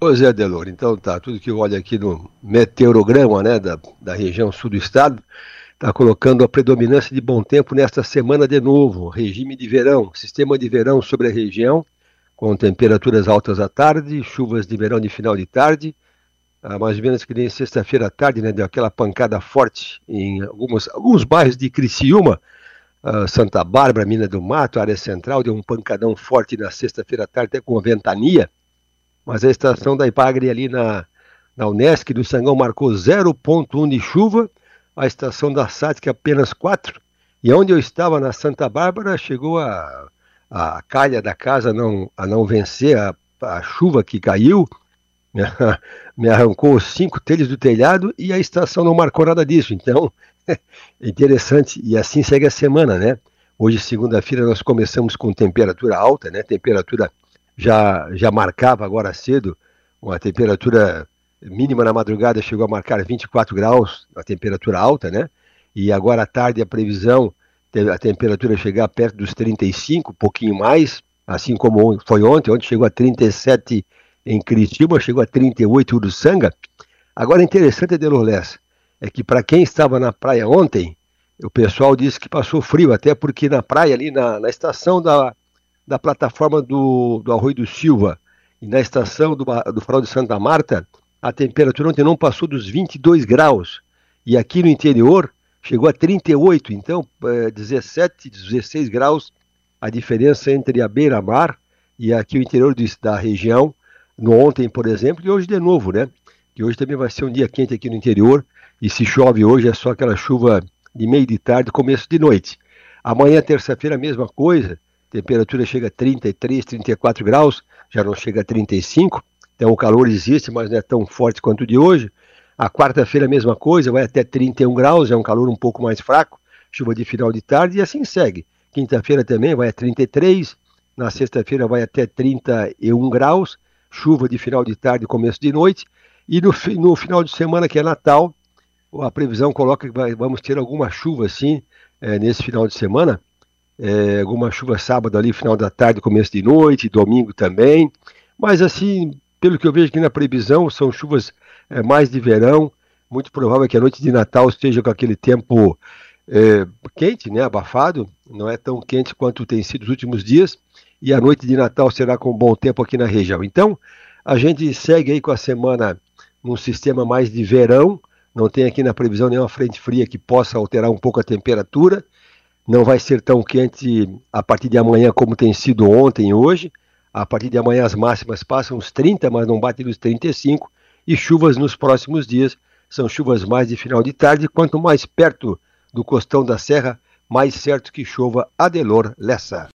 Pois é, Delor. Então tá, tudo que eu olho aqui no meteorograma né, da, da região sul do estado está colocando a predominância de bom tempo nesta semana de novo. Regime de verão, sistema de verão sobre a região, com temperaturas altas à tarde, chuvas de verão de final de tarde, ah, mais ou menos que nem sexta-feira à tarde, né, deu aquela pancada forte em algumas, alguns bairros de Criciúma, ah, Santa Bárbara, Mina do Mato, área central, deu um pancadão forte na sexta-feira à tarde, até com ventania mas a estação da Ipagre ali na, na Unesc do Sangão marcou 0,1 de chuva, a estação da SATIC apenas 4, e onde eu estava na Santa Bárbara chegou a, a calha da casa não, a não vencer a, a chuva que caiu, me arrancou cinco telhos do telhado e a estação não marcou nada disso. Então, é interessante. E assim segue a semana, né? Hoje, segunda-feira, nós começamos com temperatura alta, né? Temperatura já, já marcava agora cedo uma temperatura mínima na madrugada, chegou a marcar 24 graus, a temperatura alta, né? E agora à tarde a previsão, a temperatura chegar perto dos 35, um pouquinho mais, assim como foi ontem, ontem chegou a 37 em Curitiba, chegou a 38 em Uruçanga. Agora interessante, Delorlés, é que para quem estava na praia ontem, o pessoal disse que passou frio, até porque na praia ali, na, na estação da, da plataforma do, do Arroio do Silva e na estação do, do Farol de Santa Marta, a temperatura ontem não passou dos 22 graus. E aqui no interior chegou a 38, então é, 17, 16 graus a diferença entre a beira-mar e aqui o interior da região, no ontem, por exemplo, e hoje de novo, né? Que hoje também vai ser um dia quente aqui no interior, e se chove hoje é só aquela chuva de meio de tarde, começo de noite. Amanhã, terça-feira, a mesma coisa, temperatura chega a 33, 34 graus, já não chega a 35, então o calor existe, mas não é tão forte quanto o de hoje. A quarta-feira a mesma coisa, vai até 31 graus, é um calor um pouco mais fraco, chuva de final de tarde e assim segue. Quinta-feira também vai a 33, na sexta-feira vai até 31 graus, chuva de final de tarde e começo de noite, e no, no final de semana, que é Natal, a previsão coloca que vai, vamos ter alguma chuva assim é, nesse final de semana, é, alguma chuva sábado ali, final da tarde, começo de noite, domingo também. Mas assim, pelo que eu vejo aqui na previsão, são chuvas é, mais de verão. Muito provável que a noite de Natal esteja com aquele tempo é, quente, né, abafado. Não é tão quente quanto tem sido os últimos dias. E a noite de Natal será com bom tempo aqui na região. Então, a gente segue aí com a semana num sistema mais de verão. Não tem aqui na previsão nenhuma frente fria que possa alterar um pouco a temperatura não vai ser tão quente a partir de amanhã como tem sido ontem e hoje. A partir de amanhã as máximas passam os 30, mas não batem os 35. E chuvas nos próximos dias são chuvas mais de final de tarde. Quanto mais perto do costão da serra, mais certo que chova Adelor Lessa.